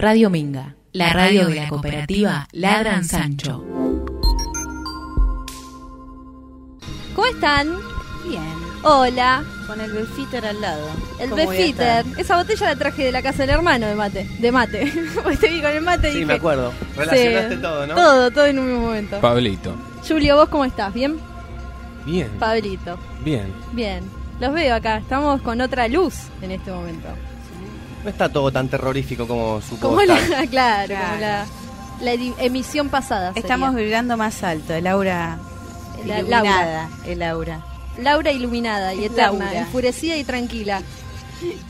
Radio Minga, la radio de la cooperativa Ladran Sancho. ¿Cómo están? Bien, Hola. con el Befiter al lado. El ¿Cómo voy a Befiter. Esa botella la traje de la casa del hermano de mate. De mate. Te vi con el mate y Sí, dije, me acuerdo. Relacionaste sí, todo, ¿no? Todo, todo en un mismo momento. Pablito. Julio, ¿vos cómo estás? ¿Bien? Bien, Pablito. bien. Bien. Los veo acá. Estamos con otra luz en este momento. No está todo tan terrorífico como supo Como la, claro, como la, la emisión pasada. sería. Estamos vibrando más alto, el aura La- iluminada, el aura. Laura iluminada y eterna, Laura. enfurecida y tranquila.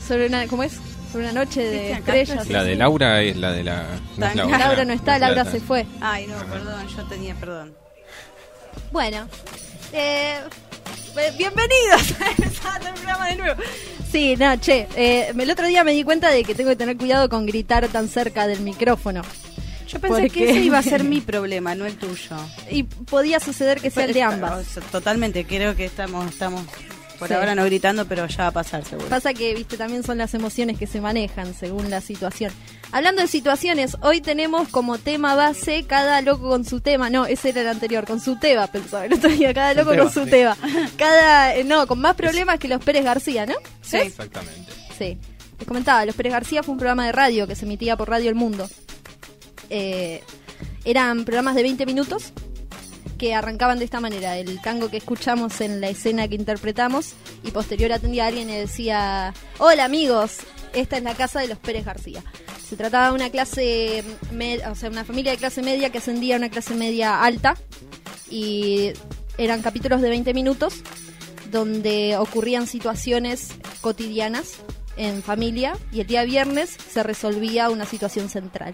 Sobre una, ¿cómo es? Sobre una noche de estrellas. La de Laura es la de la. no es Laura Laura no está, es Laura la- se fue. Ay, no, perdón, yo tenía perdón. Bueno, eh, bienvenidos a el programa de nuevo. Sí, no, che, eh, el otro día me di cuenta de que tengo que tener cuidado con gritar tan cerca del micrófono. Yo pensé ¿Por que ese iba a ser mi problema, no el tuyo. Y podía suceder que sea el de ambas. Totalmente, creo que estamos, estamos por Sí. ahora no gritando, pero ya va a pasar seguro. Pasa que, viste, también son las emociones que se manejan según la situación. Hablando de situaciones, hoy tenemos como tema base cada loco con su tema. No, ese era el anterior, con su teba, pensaba el otro día, cada loco teba, con su sí. teba. Cada, eh, no, con más problemas que los Pérez García, ¿no? Sí. Exactamente. Sí. Les comentaba, Los Pérez García fue un programa de radio que se emitía por Radio El Mundo. Eh, eran programas de 20 minutos que arrancaban de esta manera. El tango que escuchamos en la escena que interpretamos y posterior atendía a alguien y decía, hola amigos, esta es la casa de los Pérez García. Se trataba de una clase, med- o sea, una familia de clase media que ascendía a una clase media alta y eran capítulos de 20 minutos donde ocurrían situaciones cotidianas en familia y el día viernes se resolvía una situación central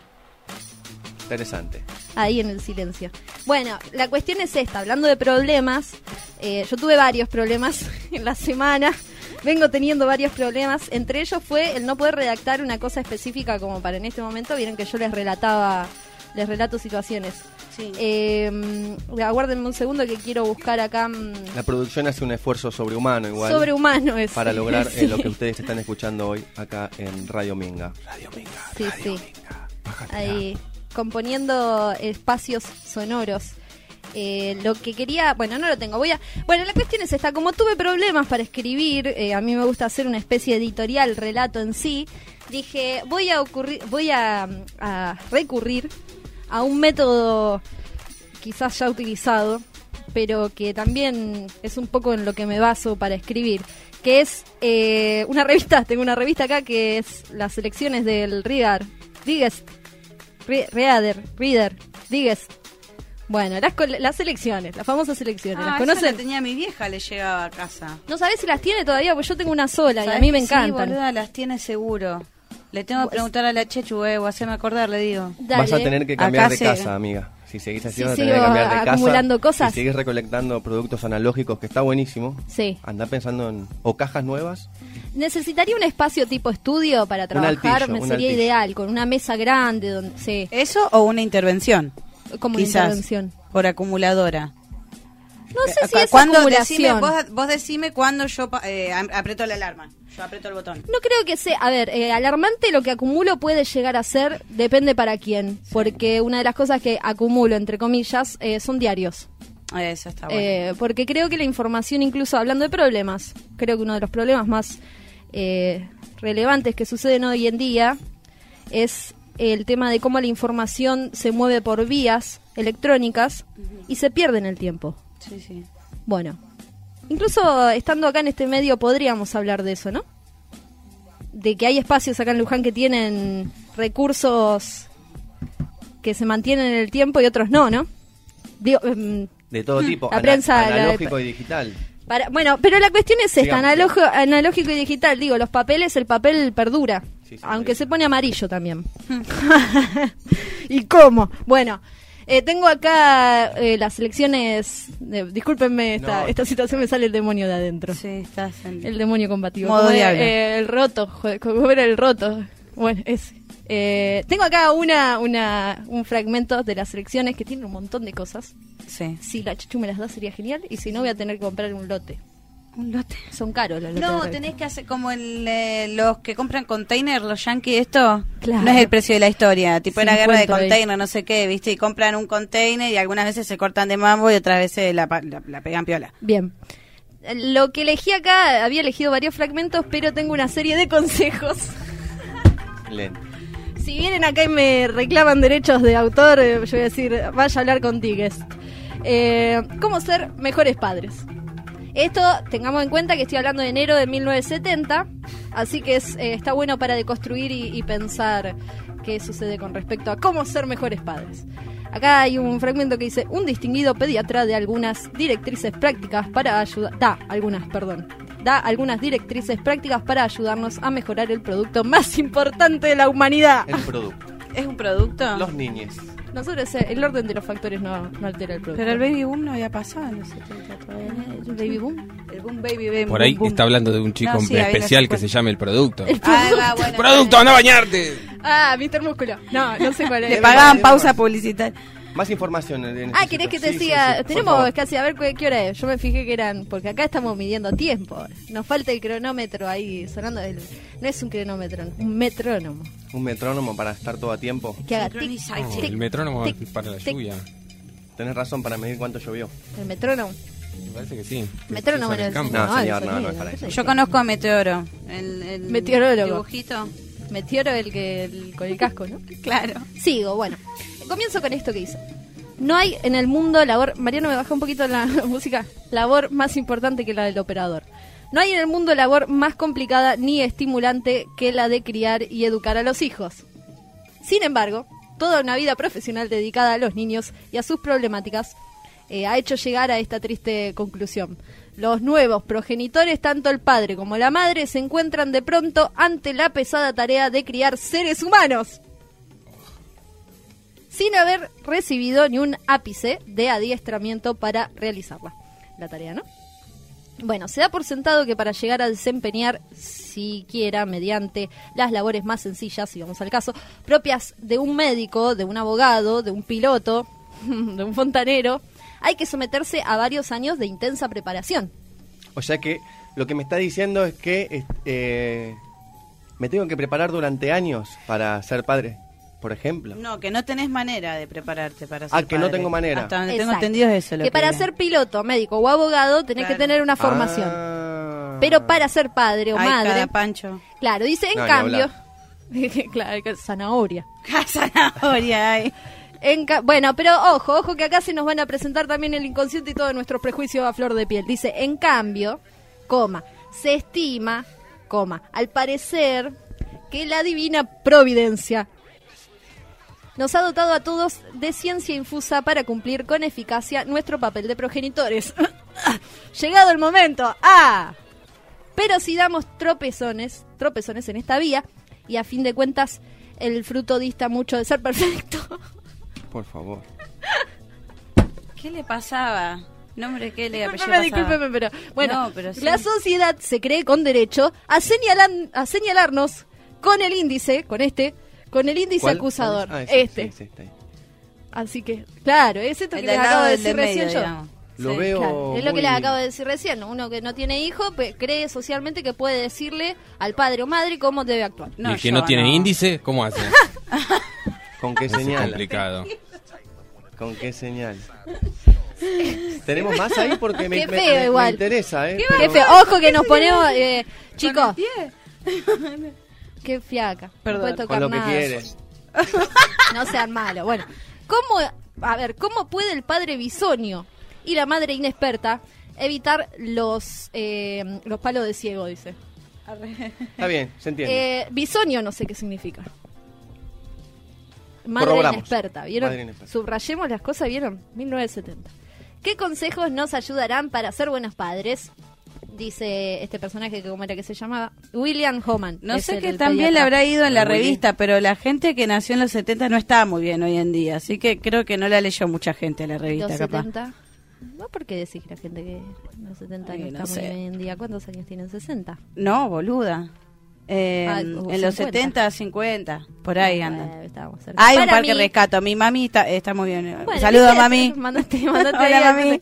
Interesante. ahí en el silencio. Bueno, la cuestión es esta, hablando de problemas, eh, yo tuve varios problemas en la semana, vengo teniendo varios problemas, entre ellos fue el no poder redactar una cosa específica como para en este momento, vieron que yo les relataba, les relato situaciones. Sí. Eh, aguárdenme un segundo que quiero buscar acá mm, La producción hace un esfuerzo sobrehumano igual sobrehumano es. para lograr eh, lo que ustedes están escuchando hoy acá en Radio Minga. Radio Minga. Sí, Radio sí. Minga. Ahí componiendo espacios sonoros. Eh, lo que quería, bueno, no lo tengo. Voy a, bueno, la cuestión es esta. Como tuve problemas para escribir, eh, a mí me gusta hacer una especie de editorial, relato en sí. Dije, voy a ocurrir, voy a, recurrir a un método quizás ya utilizado, pero que también es un poco en lo que me baso para escribir, que es eh, una revista, tengo una revista acá que es las selecciones del Reader, Digest, Re- Reader, Reader, Digest. Bueno, las, col- las selecciones, las famosas selecciones, Ah, ¿las conocen? la tenía mi vieja, le llegaba a casa. No sabés si las tiene todavía, pues yo tengo una sola y a ¿Sabés mí me que Sí, boluda, las tiene seguro. Le tengo que preguntar a la Chechu, eh, o hacerme acordar, le digo. Dale. Vas a tener que cambiar Acá de se- casa, amiga. Si seguís así, Si vas a tener sigo que cambiar de casa. acumulando cosas. Si seguís recolectando productos analógicos, que está buenísimo. Sí. Anda pensando en o cajas nuevas. Necesitaría un espacio tipo estudio para trabajar, altillo, me sería altillo. ideal, con una mesa grande, donde, sí, ¿Eso o una intervención? Como Quizás. intervención. Por acumuladora. No sé si es Cuando acumulación. decime, vos, vos decime cuando yo eh, aprieto la alarma. Yo aprieto el botón. No creo que sea, a ver, eh, alarmante lo que acumulo puede llegar a ser, depende para quién, porque una de las cosas que acumulo, entre comillas, eh, son diarios. Eso está bueno. Eh, porque creo que la información, incluso hablando de problemas, creo que uno de los problemas más eh, relevantes que suceden hoy en día es el tema de cómo la información se mueve por vías electrónicas y se pierde en el tiempo. sí, sí. Bueno, incluso estando acá en este medio podríamos hablar de eso, ¿no? De que hay espacios acá en Luján que tienen recursos que se mantienen en el tiempo y otros no, ¿no? Digo, em, De todo tipo. La prensa, la- analógico y digital. para, bueno, pero la cuestión es esta, analógico y digital. Digo, los papeles, el papel perdura, Sí, aunque amarillo. se pone amarillo también. ¿Y cómo? Bueno, eh, tengo acá eh, las selecciones, de- discúlpenme, esta, No. esta situación me sale el demonio de adentro. Sí, estás en... El demonio combativo. Modo diablo. Eh, el roto, joder, ¿cómo era el roto? Bueno, ese. Eh, tengo acá una, una, un fragmento de las selecciones que tiene un montón de cosas. Sí. Si la chuchu me las da sería genial y si no voy a tener que comprar un lote. Un lote. Son caros los lotes No, de tenés que hacer como el, eh, los que compran container, los yankees, esto. Claro. No es el precio de la historia. Tipo una guerra de 50 veces. container, no sé qué, ¿viste? Y compran un container y algunas veces se cortan de mambo y otras veces la, pa- la, la pegan piola. Bien. Lo que elegí acá, había elegido varios fragmentos, pero tengo una serie de consejos. Lento. Si vienen acá y me reclaman derechos de autor, eh, yo voy a decir, vaya a hablar con Tigues. Eh, ¿Cómo ser mejores padres? Esto, tengamos en cuenta que estoy hablando de enero de 1970, así que es, eh, está bueno para deconstruir y, y pensar qué sucede con respecto a cómo ser mejores padres. Acá hay un fragmento que dice, un distinguido pediatra de algunas directrices prácticas para ayudar, da algunas, perdón, da algunas directrices prácticas para ayudarnos a mejorar el producto más importante de la humanidad. El producto. ¿Es un producto? Los niños. Nosotros, eh, el orden de los factores no, no altera el producto. Pero el baby boom no había pasado en los 70 todavía. ¿El baby boom? El boom baby boom. Por ahí boom, boom. está hablando de un chico No, sí, especial que se llame el producto. El Ah, producto. va, bueno, ¡Producto, anda a bañarte! Ah, Mr. Músculo. No, no sé cuál es. Le pagaban pausa publicitaria. Más información. eh, necesito. Ah, ¿querés que te Sí, siga? Tenemos casi a ver qué, qué hora es. Yo me fijé que eran, porque acá estamos midiendo tiempo. Nos falta el cronómetro ahí sonando. el- no es un cronómetro, un metrónomo. Un metrónomo para estar todo a tiempo. Que haga tic, tic, el metrónomo tic, para la tic. lluvia. Tenés razón para medir cuánto llovió. El metrónomo. Me parece que sí. Metrónomo en en el el campo. No, el señor, no, no es para eso. Yo conozco a Meteoro. El, el Meteorólogo. Dibujito. Meteoro el que el- con el casco, ¿no? Claro. Sigo, bueno. Comienzo con esto que dice. No hay en el mundo labor. Mariano, me baja un poquito la música. Labor más importante que la del operador. No hay en el mundo labor más complicada ni estimulante que la de criar y educar a los hijos. Sin embargo, toda una vida profesional dedicada a los niños y a sus problemáticas eh, ha hecho llegar a esta triste conclusión. Los nuevos progenitores, tanto el padre como la madre, se encuentran de pronto ante la pesada tarea de criar seres humanos sin haber recibido ni un ápice de adiestramiento para realizarla. La tarea, ¿no? Bueno, se da por sentado que para llegar a desempeñar, siquiera mediante las labores más sencillas, si vamos al caso, propias de un médico, de un abogado, de un piloto, de un fontanero, hay que someterse a varios años de intensa preparación. O sea que lo que me está diciendo es que es- eh, me tengo que preparar durante años para ser padre, por ejemplo. No, que no tenés manera de prepararte para ser Ah, que no padre. tengo manera. Hasta donde tengo entendido es eso. Lo que para era. ser piloto, médico o abogado tenés Claro. que tener una formación. Ah. Pero para ser padre o Ay, madre, cada pancho. claro, dice en No, cambio, claro, que zanahoria. Zanahoria, ay. En bueno, pero ojo, ojo que acá se nos van a presentar también el inconsciente y todos nuestros prejuicios a flor de piel. Dice, en cambio, coma, se estima, coma, al parecer que la divina providencia nos ha dotado a todos de ciencia infusa para cumplir con eficacia nuestro papel de progenitores. Llegado el momento, ¡ah! Pero si damos tropezones, tropezones en esta vía, y a fin de cuentas el fruto dista mucho de ser perfecto. Por favor. ¿Qué le pasaba? Nombre, ¿qué le apellido Discúlpeme, pero bueno, No, pero sí. la sociedad se cree con derecho a, señalan- a señalarnos con el índice, con este, con el índice ¿Cuál? acusador, Ah, ese, este. sí, sí, está ahí. Así que, claro, es esto El que les acabo de decir medio, recién yo. digamos. Lo Sí. veo Claro, es lo que les acabo de decir recién. Uno que no tiene hijo pues, cree socialmente que puede decirle al padre o madre cómo debe actuar. y el que no tiene índice, ¿cómo hace? ¿Con qué Es señal? complicado. ¿Con qué señal? ¿Tenemos más ahí? Porque me, Qué feo me- me igual. interesa, ¿eh? Qué Pero- feo. Ojo que nos ponemos, eh, chicos. Qué fiaca. Perdón. No puede tocar Con lo que nada. quiere. No sean malos. Bueno, ¿cómo, a ver, cómo puede el padre bisonio y la madre inexperta evitar los eh, los palos de ciego? Dice. Está bien, se entiende. Eh, bisonio no sé qué significa. Madre inexperta, ¿vieron? Madre inexperta. Subrayemos las cosas, ¿vieron? 1970. ¿Qué consejos nos ayudarán para ser buenos padres? Dice este personaje que cómo era que se llamaba William Homan. No sé el también le habrá ido en la revista, pero la gente que nació en los 70 no está muy bien hoy en día, así que creo que no la leyó mucha gente a la revista, Los capaz. 70. ¿No por qué decís que la gente que en los 70 Ay, no no está sé. muy bien hoy en día? ¿Cuántos años tienen? ¿60? No, boluda. Eh, Ah, en los 50. 70, 50, por ahí Ah, bueno, estábamos cerca. Hay un parque mí- rescato. Mi mami está, está muy bien. Bueno, Saludos, mami. Mandate, mandate Hola, ahí mami.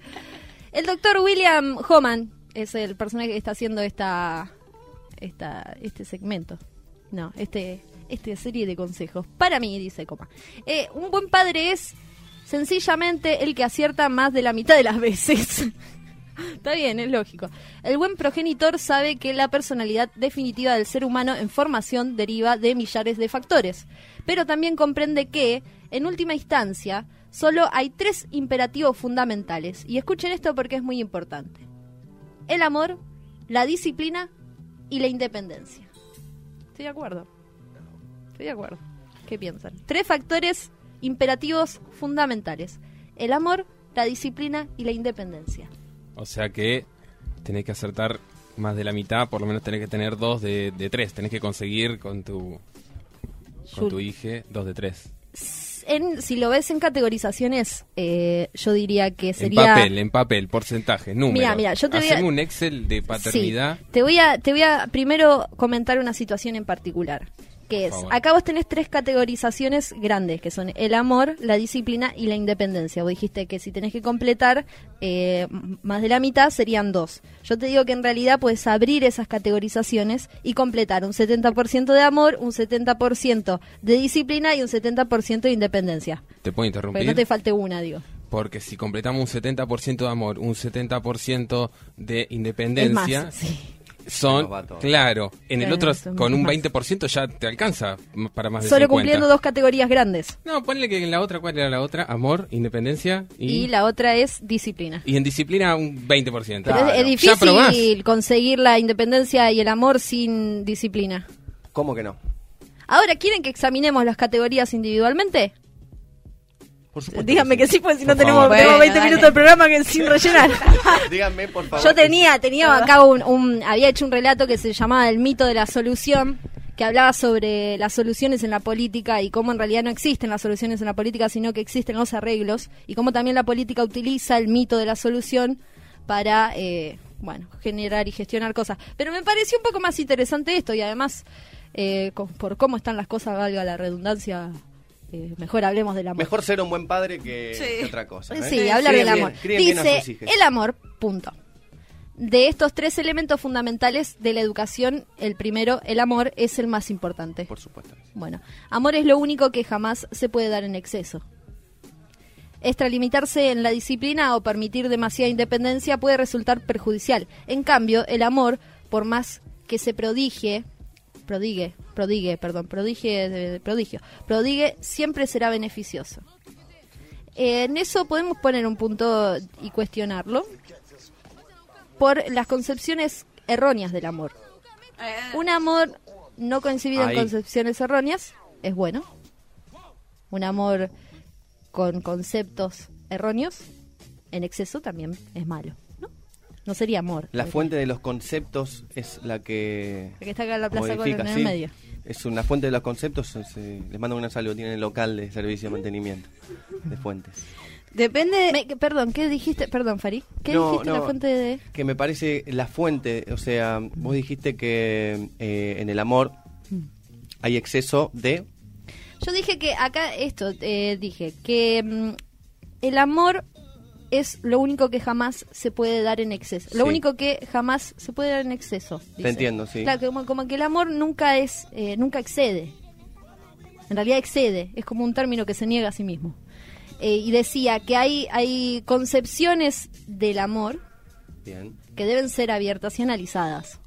El doctor William Homan es el personaje que está haciendo esta, esta este segmento. No, este esta serie de consejos. Para mí, dice Coma. Eh, un buen padre es sencillamente el que acierta más de la mitad de las veces. Está bien, es lógico. El buen progenitor sabe que la personalidad definitiva del ser humano en formación deriva de millares de factores, pero también comprende que, en última instancia, solo hay tres imperativos fundamentales. Y escuchen esto porque es muy importante. El amor, la disciplina y la independencia. Estoy de acuerdo. Estoy de acuerdo. ¿Qué piensan? Tres factores imperativos fundamentales. El amor, la disciplina y la independencia. O sea que tenés que acertar más de la mitad, por lo menos tenés que tener dos de, de tres. Tenés que conseguir con tu con tu hija dos de tres. En, si lo ves en categorizaciones, eh, yo diría que En sería... papel, en papel, porcentaje, números. Mira, mira, yo te voy a- un Excel de paternidad. Sí. Te voy a, te voy a primero comentar una situación en particular. Que es, acá vos tenés tres categorizaciones grandes, que son el amor, la disciplina y la independencia. Vos dijiste que si tenés que completar eh, más de la mitad serían dos. Yo te digo que en realidad puedes abrir esas categorizaciones y completar un 70% de amor, un 70% de disciplina y un 70% de independencia. ¿Te puedo interrumpir? Pero no te falte una, digo. Porque si completamos un 70% de amor, un 70% de independencia, más, sí. Son, claro, en el otro con un más. 20% ya te alcanza para más de Solo 50. cumpliendo dos categorías grandes. No, ponle que en la otra, ¿cuál era la otra? Amor, independencia y... Y la otra es disciplina. y en disciplina un 20%. Pero Claro. es, difícil conseguir la independencia y el amor sin disciplina. ¿Cómo que no? Ahora, ¿quieren que examinemos las categorías individualmente? Por supuesto. Díganme que sí, porque si no tenemos, favor. tenemos Bueno, 20 dale. minutos de programa que sin rellenar. Díganme, por favor. Yo tenía, tenía acá un, un- había hecho un relato que se llamaba El mito de la solución, que hablaba sobre las soluciones en la política y cómo en realidad no existen las soluciones en la política, sino que existen los arreglos, y cómo también la política utiliza el mito de la solución para, eh, bueno, generar y gestionar cosas. Pero me pareció un poco más interesante esto, y además, eh, por cómo están las cosas, valga la redundancia, eh, mejor hablemos del amor. Mejor ser un buen padre que, Sí. que otra cosa. ¿eh? Sí, hablar del amor. bien Dice el amor, punto. De estos tres elementos fundamentales de la educación, el primero, el amor, es el más importante. Por supuesto. Bueno, amor es lo único que jamás se puede dar en exceso. Extralimitarse en la disciplina o permitir demasiada independencia puede resultar perjudicial. En cambio, el amor, por más que se prodigie, prodigue, prodigue, perdón, prodigie, prodigio, prodigue, siempre será beneficioso. En eso podemos poner un punto y cuestionarlo por las concepciones erróneas del amor. Un amor no concibido Ahí. en concepciones erróneas es bueno. Un amor con conceptos erróneos en exceso también es malo. ¿No? Sería amor. La Eh, fuente de los conceptos es la que la que está acá en la Plaza modifica, Colón en sí. el medio. Es una fuente de los conceptos. se- les mando un saludo. Tiene el local de servicio de mantenimiento de fuentes. Depende. Me- perdón, ¿qué dijiste? Perdón, Farid. ¿Qué No, dijiste la no. fuente de...? Que me parece la fuente, o sea, vos dijiste que eh, en el amor hay exceso de... Yo dije que acá esto, eh, dije que mm, el amor es lo único que jamás se puede dar en exceso. Lo Sí. único que jamás se puede dar en exceso. dice. entiendo, sí. Claro, que como, como que el amor nunca es, eh, nunca excede. En realidad excede, es como un término que se niega a sí mismo. Eh, y decía que hay, hay concepciones del amor Bien. que deben ser abiertas y analizadas.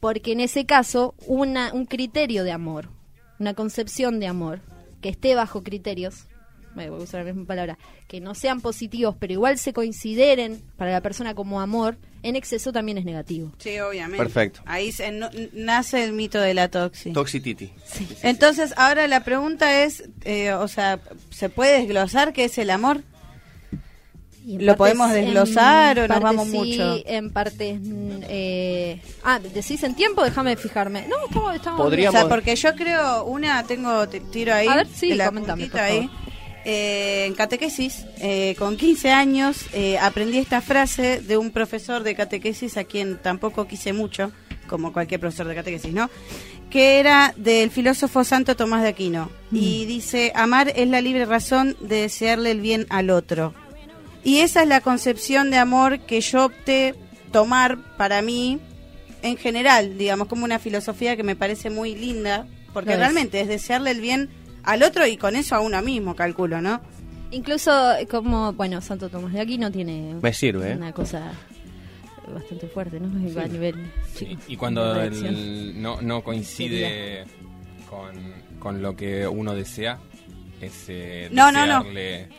Porque en ese caso, una, un criterio de amor, una concepción de amor, que esté bajo criterios, voy a usar la misma palabra, que no sean positivos, pero igual se consideren para la persona como amor, en exceso también es negativo. Sí, obviamente. Perfecto. Ahí se- no- nace el mito de la toxi. Toxicity. Entonces, ahora la pregunta es, eh, o sea, ¿se puede desglosar qué es el amor? ¿Lo podemos desglosar o nos vamos sí, mucho? En partes. mm, eh, ah, ¿decís en tiempo? Déjame fijarme. No, estamos. estamos O Podríamos- sea, porque yo creo, una, tengo tiro ahí. A ver, sí, la comentame, por ahí. Eh, en catequesis, eh, con 15 años, eh, aprendí esta frase de un profesor de catequesis a quien tampoco quise mucho, como cualquier profesor de catequesis, ¿no? Que era del filósofo santo Tomás de Aquino. Mm. Y dice, amar es la libre razón de desearle el bien al otro. Y esa es la concepción de amor que yo opté tomar para mí, en general, digamos, como una filosofía que me parece muy linda, porque es. realmente es desearle el bien al otro y con eso a uno mismo, calculo, ¿no? Incluso eh, como, bueno, Santo Tomás de Aquí no tiene Me sirve, ¿eh? una cosa bastante fuerte, ¿no? A nivel Y, y cuando el- no, no coincide con, con lo que uno desea, es eh, No, no, no.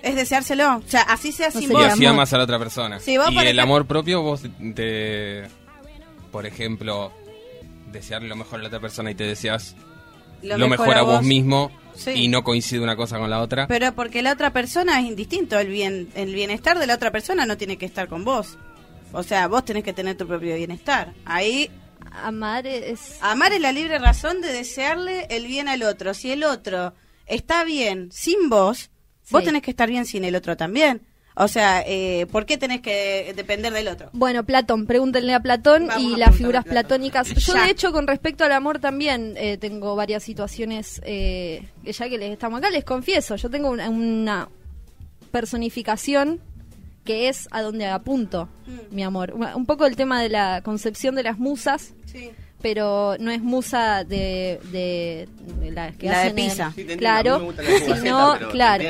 Es deseárselo. O sea, así sea sin sería vos. Y así amas a la otra persona. Sí, vos, y el amor propio, vos te, por ejemplo, desearle lo mejor a la otra persona y te deseas lo, mejor, a vos, mismo Sí. y no coincide una cosa con la otra. Pero porque la otra persona es indistinto, el bien, el bienestar de la otra persona no tiene que estar con vos. O sea, vos tenés que tener tu propio bienestar. Ahí, Amar es... amar es la libre razón de desearle el bien al otro. Si el otro está bien sin vos, vos tenés que estar bien sin el otro también. O sea, eh, ¿por qué tenés que depender del otro? Bueno, Platón, pregúntenle a Platón Vamos y a las figuras platónicas. Yo, Ya. de hecho, con respecto al amor también eh, tengo varias situaciones eh, que ya que les estamos acá, les confieso, yo tengo una, una personificación que es a donde apunto, Mm. mi amor. Un poco el tema de la concepción de las musas, Sí. Pero no es musa de, de, de las que La hacen en- pizza. Sí, te entiendo, claro, sino, claro.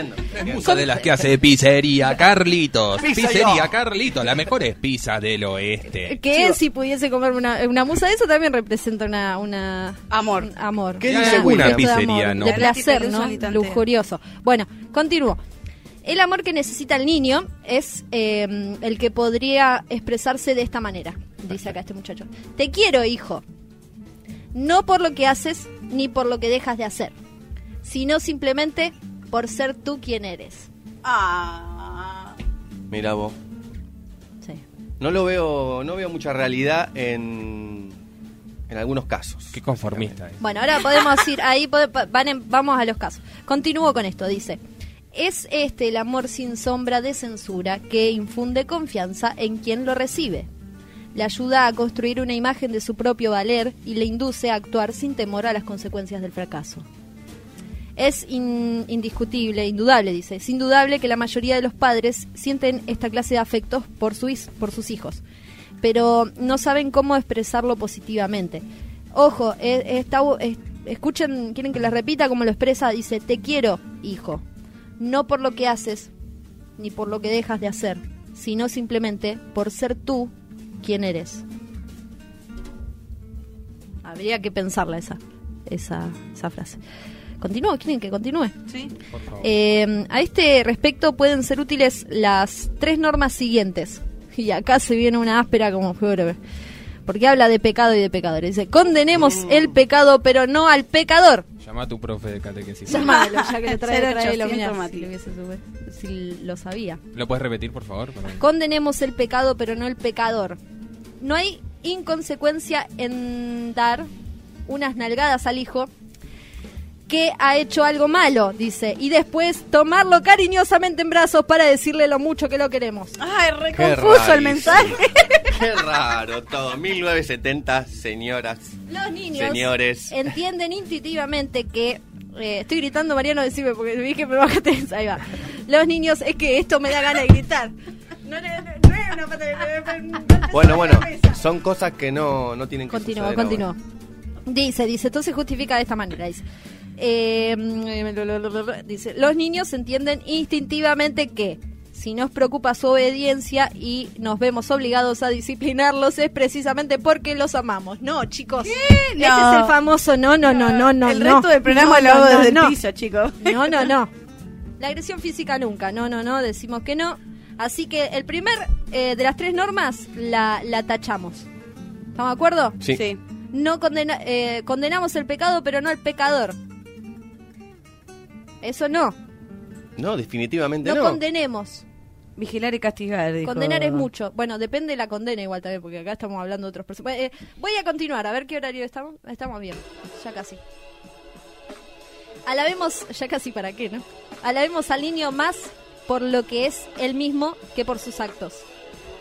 Musa de las que hace pizzería Carlitos. Pizza Pizzería yo. Carlitos, la mejor es pizza del oeste. Que si pudiese comer una, una musa de eso también representa una, una Amor. un amor. ¿Qué Una- dice un William? gesto de Pizzería, amor, no. De La placer, ¿no? Lujurioso. Bueno, continúo. El amor que necesita el niño es eh, el que podría expresarse de esta manera, dice acá este muchacho. Te quiero, hijo. No por lo que haces ni por lo que dejas de hacer, sino simplemente por ser tú quien eres. Ah. Mira vos. Sí. No lo veo, no veo mucha realidad en, en algunos casos. Qué conformista. eh. Bueno, ahora podemos ir ahí, pode- van en- vamos a los casos. Continúo con esto, dice. Es este el amor sin sombra de censura que infunde confianza en quien lo recibe. Le ayuda a construir una imagen de su propio valer y le induce a actuar sin temor a las consecuencias del fracaso. Es in- indiscutible, indudable, dice, es indudable que la mayoría de los padres sienten esta clase de afectos por, su por sus hijos, pero no saben cómo expresarlo positivamente. Ojo, bu- es- escuchen, quieren que les repita cómo lo expresa, dice, te quiero, hijo, no por lo que haces, ni por lo que dejas de hacer, sino simplemente por ser tú quien eres. Habría que pensarla esa, esa, esa frase. Continúo, quieren que continúe. Sí. Por favor. Eh, a este respecto pueden ser útiles las tres normas siguientes. Y acá se viene una áspera como fue porque habla de pecado y de pecadores. Dice, condenemos el pecado, pero no al pecador. Llama a tu profe de catequesis. Llámalo, ya que le trae, 0800 trae mirá, Mati. si, lo hubiese sube- si lo sabía. ¿Lo puedes repetir, por favor? Perdón. Condenemos el pecado, pero no el pecador. No hay inconsecuencia en dar unas nalgadas al hijo que ha hecho algo malo, dice, y después tomarlo cariñosamente en brazos para decirle lo mucho que lo queremos. Ay, re Qué confuso el mensaje. Qué raro todo. 1970, señoras. Los niños Señores. entienden intuitivamente que eh, estoy gritando, Mariano, decime porque vi que me bajaste. Ahí va. Los niños, es que esto me da ganas de gritar. No, no, no, no de- Bueno, bueno, son cosas que no, no tienen que continúa. ahora. Dice, dice, entonces justifica de esta manera, dice. Eh, dice, los niños entienden instintivamente que si nos preocupa su obediencia y nos vemos obligados a disciplinarlos es precisamente porque los amamos. No, chicos. Este No. es el famoso no, no, no, no, no. el no. resto del programa No, lo hago no, desde no. el piso, chicos. No, no, no. La agresión física nunca. No, no, no. Decimos que no. Así que el primer eh, de las tres normas la, la tachamos. ¿Estamos de acuerdo? Sí. No condena- eh, condenamos el pecado, pero no al pecador. Eso no. No, definitivamente No, no. condenemos. Vigilar y castigar. Condenar es mucho. Bueno, depende de la condena igual también, porque acá estamos hablando de otros personajes. Eh, voy a continuar, a ver qué horario estamos. Estamos bien, ya casi. Alabemos, ya casi para qué, ¿no? Alabemos al niño más por lo que es él mismo que por sus actos.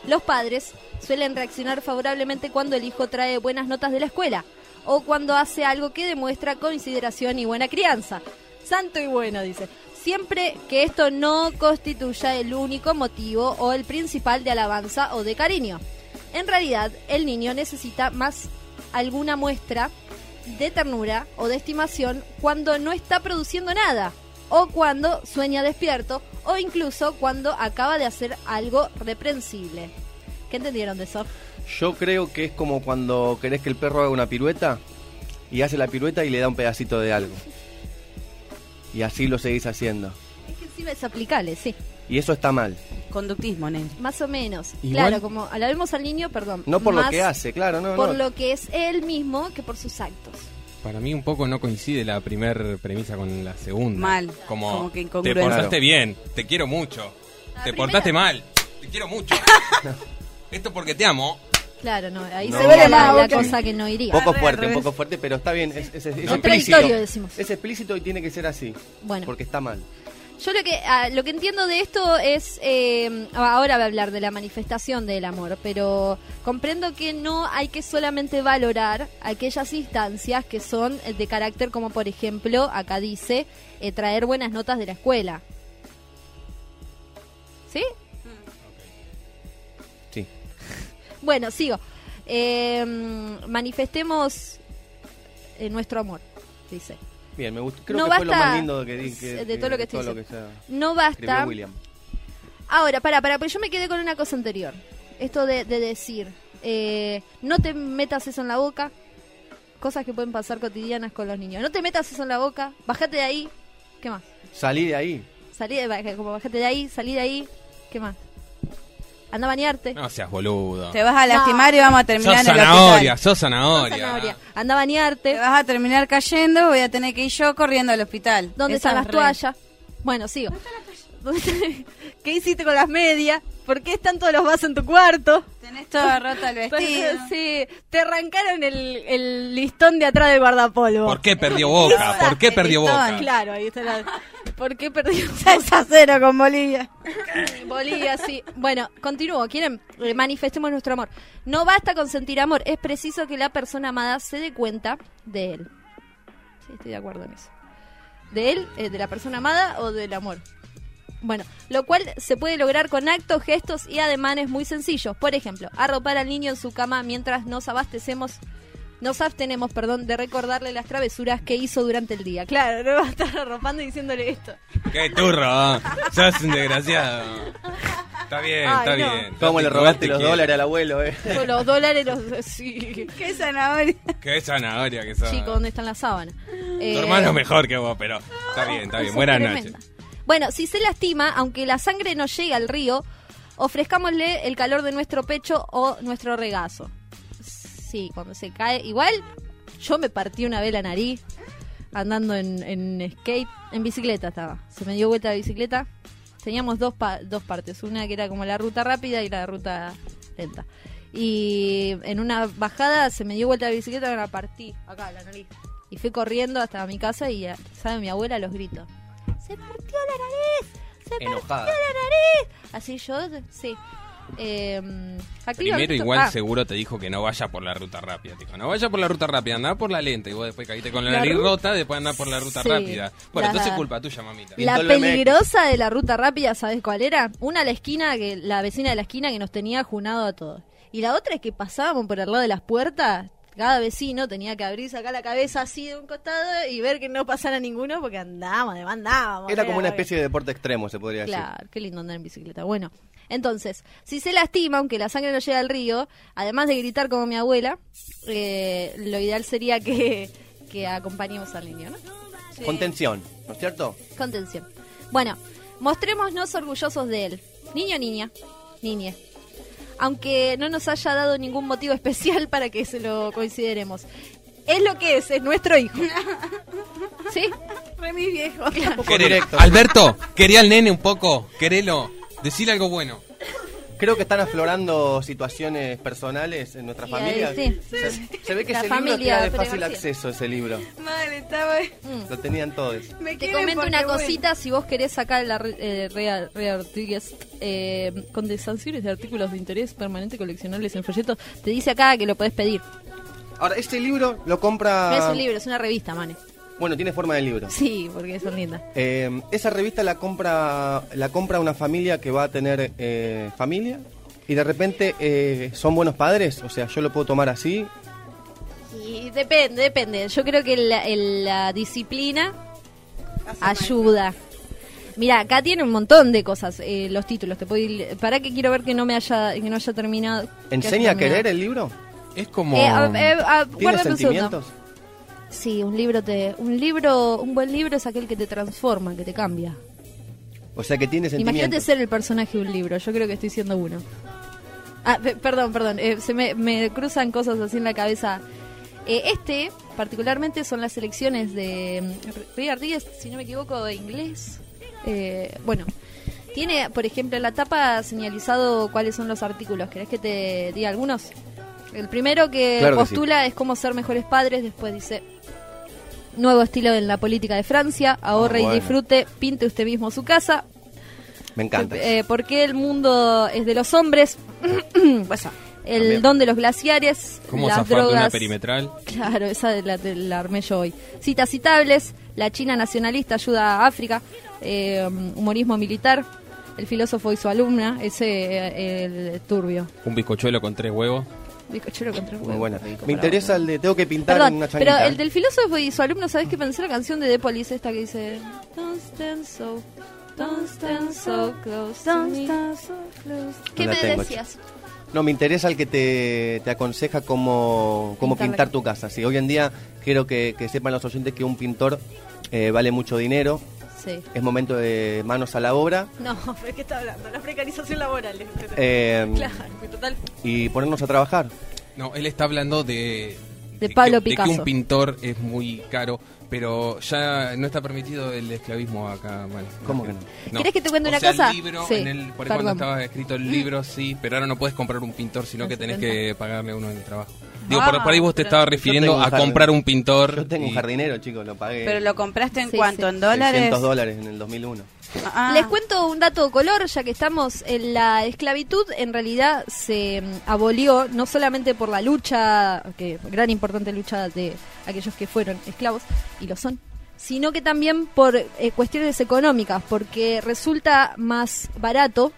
Los padres suelen reaccionar favorablemente cuando el hijo trae buenas notas de la escuela o cuando hace algo que demuestra consideración y buena crianza. Santo y bueno, dice. Siempre que esto no constituya el único motivo o el principal de alabanza o de cariño. En realidad, el niño necesita más alguna muestra de ternura o de estimación cuando no está produciendo nada, o cuando sueña despierto, o incluso cuando acaba de hacer algo reprensible. ¿Qué entendieron de eso? Yo creo que es como cuando querés que el perro haga una pirueta y hace la pirueta y le da un pedacito de algo. Y así lo seguís haciendo. Es que encima es aplicable, sí. Y eso está mal. Conductismo, Nen. Más o menos. Igual- Claro, como alabemos al niño, perdón. No por lo que hace, claro, no, Por no. lo que es él mismo que por sus actos. Para mí un poco no coincide la primer premisa con la segunda. Mal, Como, como que te portaste bien, te quiero mucho. La te primera- portaste mal, te quiero mucho. Esto porque te amo. Claro, no, ahí No. se ve la, la cosa que no iría. Poco Al fuerte, un poco fuerte, pero está bien. Es, es- es explícito. Decimos. Es explícito y tiene que ser así. Bueno. Porque está mal. Yo lo que ah, lo que entiendo de esto es eh, ahora voy a hablar de la manifestación del amor, pero comprendo que no hay que solamente valorar aquellas instancias que son de carácter como por ejemplo acá dice eh, traer buenas notas de la escuela. ¿Sí? Sí. Bueno, sigo. Eh, manifestemos eh, nuestro amor, dice. Bien, me gustó. Creo No que fue lo basta más lindo que dije. de todo lo que estoy diciendo. No basta. William. Ahora, para, para, pues yo me quedé con una cosa anterior. Esto de, de decir, eh, no te metas eso en la boca. Cosas que pueden pasar cotidianas con los niños. No te metas eso en la boca. Bájate de ahí. ¿Qué más? Salí de ahí. Salí de, como bájate de ahí, salí de ahí. ¿Qué más? Anda a bañarte. No seas boludo. Te vas a lastimar y vamos a terminar Sos en el zanahoria, hospital. sos zanahoria. Zanahoria. Anda a Te bañarte. vas a terminar cayendo, voy a tener que ir yo corriendo al hospital. ¿Dónde Esa están las re- toallas? Bueno, sigo. ¿Dónde está- ¿Qué hiciste con las medias? ¿Por qué están todos los vasos en tu cuarto? Tenés todo roto el vestido. Sí, te arrancaron el, el listón de atrás del guardapolvo. ¿Por qué perdió Boca? ¿Por qué perdió Boca? Claro, ahí está la... ¿Por qué perdió 6 a 0 con Bolivia. Bolivia? Sí. Bueno, continúo. ¿Quieren? Eh, Manifestemos nuestro amor. No basta con sentir amor. Es preciso que la persona amada se dé cuenta de él. Sí, estoy de acuerdo en eso. ¿De él? eh, ¿De la persona amada o del amor? Bueno, lo cual se puede lograr con actos, gestos y ademanes muy sencillos. Por ejemplo, arropar al niño en su cama mientras nos abastecemos, nos abstenemos, perdón, de recordarle las travesuras que hizo durante el día. Claro, no va a estar arropando y diciéndole esto. Qué turro, ¿eh? sos un desgraciado. Está bien, Ay, está no. bien. ¿Cómo le robaste te los dólares al abuelo, eh? Con los dólares, los... Sí. Qué zanahoria. Qué zanahoria que sos. Chico, ¿dónde están las sábanas? Eh, Tu hermano es mejor que vos, pero está bien, está bien. Buenas es noches. Bueno, si se lastima, aunque la sangre no llegue al río, ofrezcámosle el calor de nuestro pecho o nuestro regazo. Sí, cuando se cae. Igual, yo me partí una vez la nariz andando en, en skate, en bicicleta estaba. Se me dio vuelta la bicicleta. Teníamos dos, pa- dos partes, una que era como la ruta rápida y la ruta lenta. Y en una bajada se me dio vuelta la bicicleta y me la partí acá, la nariz. Y fui corriendo hasta mi casa y, ¿sabe? Mi abuela los gritos. ¡Se partió la nariz! ¡Se partió Enojada. la nariz! Así yo, sí. Eh, activamente- Primero igual ah, seguro te dijo que no vaya por la ruta rápida. Te dijo, no vaya por la ruta rápida, anda por la lenta. Y vos después caíste con la, La nariz rota, después andás por la ruta Sí, rápida. Bueno, la- entonces culpa tuya, mamita. La peligrosa de la ruta rápida, ¿sabes cuál era? Una a la esquina, que la vecina de la esquina que nos tenía junado a todos. Y la otra es que pasábamos por el lado de las puertas, cada vecino tenía que abrirse acá la cabeza así de un costado y ver que no pasara ninguno porque andábamos, demandábamos. Era como una especie de deporte extremo, se podría decir. Claro, qué lindo andar en bicicleta. Bueno, entonces, si se lastima, aunque la sangre no llega al río, además de gritar como mi abuela, eh, lo ideal sería que, que acompañemos al niño, ¿no? Contención, ¿no es cierto? Contención. Bueno, mostrémonos orgullosos de él. Niño, niña, niñe. Aunque no nos haya dado ningún motivo especial para que se lo consideremos. Es lo que es, es nuestro hijo. ¿Sí? Re mi viejo. Querer-. Alberto, quería al nene un poco, querelo, decirle algo bueno. Creo que están aflorando situaciones personales en nuestra Y familia. ahí sí. Se, se ve que La ese libro familia era de fácil acceso, ese libro. Madre, estaba... Lo tenían todos. Me Te quieren comento porque una bueno. cosita, si vos querés sacar la re- eh, Rea- Rea Rodríguez eh, condensaciones de artículos de interés permanente coleccionables en folletos, te dice acá que lo podés pedir. Ahora, este libro lo compra... No es un libro, es una revista, mane. Bueno, tiene forma de libro. Sí, porque son lindas. Eh, esa revista la compra la compra una familia que va a tener eh, familia y de repente eh, son buenos padres, o sea, yo lo puedo tomar así. Y depende, depende. Yo creo que la, la disciplina ayuda. Mira, acá tiene un montón de cosas eh, los títulos. Te puedo ir- para que quiero ver que no me haya que no haya terminado. haya ¿Enseña a querer el libro? Es como... Eh, a- eh, a- ¿Tiene segundo. Sí, un libro te un libro un buen libro es aquel que te transforma, que te cambia. O sea, que tiene Imagínate ser el personaje de un libro. Yo creo que estoy siendo uno. Ah, pe- perdón, perdón. eh, se me, me cruzan cosas así en la cabeza. Eh, este, particularmente, son las selecciones de mm, Rey Rodríguez, si no me equivoco, de inglés. Eh, bueno, tiene, por ejemplo, en la tapa señalizado cuáles son los artículos. ¿Querés que te diga algunos? El primero que Claro que sí. postula es cómo ser mejores padres. Después dice nuevo estilo en la política de Francia. Ahorre Ah, y disfrute. Pinte usted mismo su casa. Me encanta. Eh, ¿Por qué el mundo es de los hombres? Pasa. el También. don de los glaciares, ¿Cómo las de una drogas. perimetral? Claro, esa de la, de la armé yo hoy. Citas citables, la China nacionalista ayuda a África, eh, humorismo militar, el filósofo y su alumna, ese eh, el turbio. Un bizcochuelo con tres huevos. Bizcochuelo contra el Muy buena. Me interesa vos. el de tengo que pintar Perdón, una pero changuita. el del filósofo y su alumno, ¿sabes qué pensé? La canción de The Police, esta que dice Don't stand so, don't stand so close to me. ¿Qué No me tengo, decías? No, me interesa el que te, te aconseja cómo, cómo Pintar pintar tu casa. Sí, hoy en día quiero que, que sepan los oyentes que un pintor eh, vale mucho dinero. Sí. Es momento de manos a la obra No, pero ¿qué está hablando? La precarización laboral. eh, Claro, total. y ponernos a trabajar. No, él está hablando de... De Pablo que, de Picasso. que un pintor es muy caro, pero ya no está permitido el esclavismo acá. Bueno, ¿Cómo que no? ¿Querés que te cuente O una sea, cosa? El libro, Sí, en el, por cuando estaba escrito el libro, sí, pero ahora no puedes comprar un pintor, sino que tenés que pagarle a uno en el trabajo. Digo, Ah, por, por ahí vos te pero- estabas refiriendo a comprar un pintor. Yo tengo un jardinero, chicos, lo pagué Pero lo compraste en Sí, cuánto, sí. en dólares. 600 dólares en el 2001. Ah, Les cuento un dato color, ya que estamos en la esclavitud, en realidad se mm, abolió no solamente por la lucha, que gran importante lucha de aquellos que fueron esclavos, y lo son, sino que también por eh, cuestiones económicas, porque resulta más barato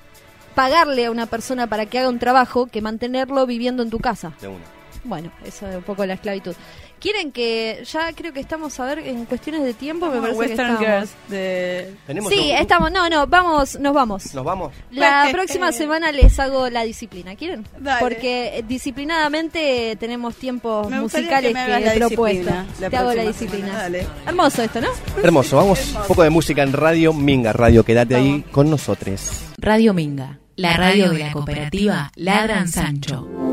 pagarle a una persona para que haga un trabajo que mantenerlo viviendo en tu casa. De uno. Bueno, eso es un poco la esclavitud. ¿Quieren que ya creo que estamos a ver en cuestiones de tiempo? Me parece Western que estamos. Girls de... ¿Tenemos Sí, un- estamos. No, no, vamos, nos vamos. ¿Nos vamos? La próxima semana les hago la disciplina, ¿quieren? Dale. Porque eh, disciplinadamente tenemos tiempos musicales que la Te hago la disciplina. dale. Hermoso esto, ¿no? Hermoso, vamos. Un poco de música en Radio Minga Radio. Quédate ahí con nosotros. Radio Minga, la radio de la cooperativa Ladran Sancho.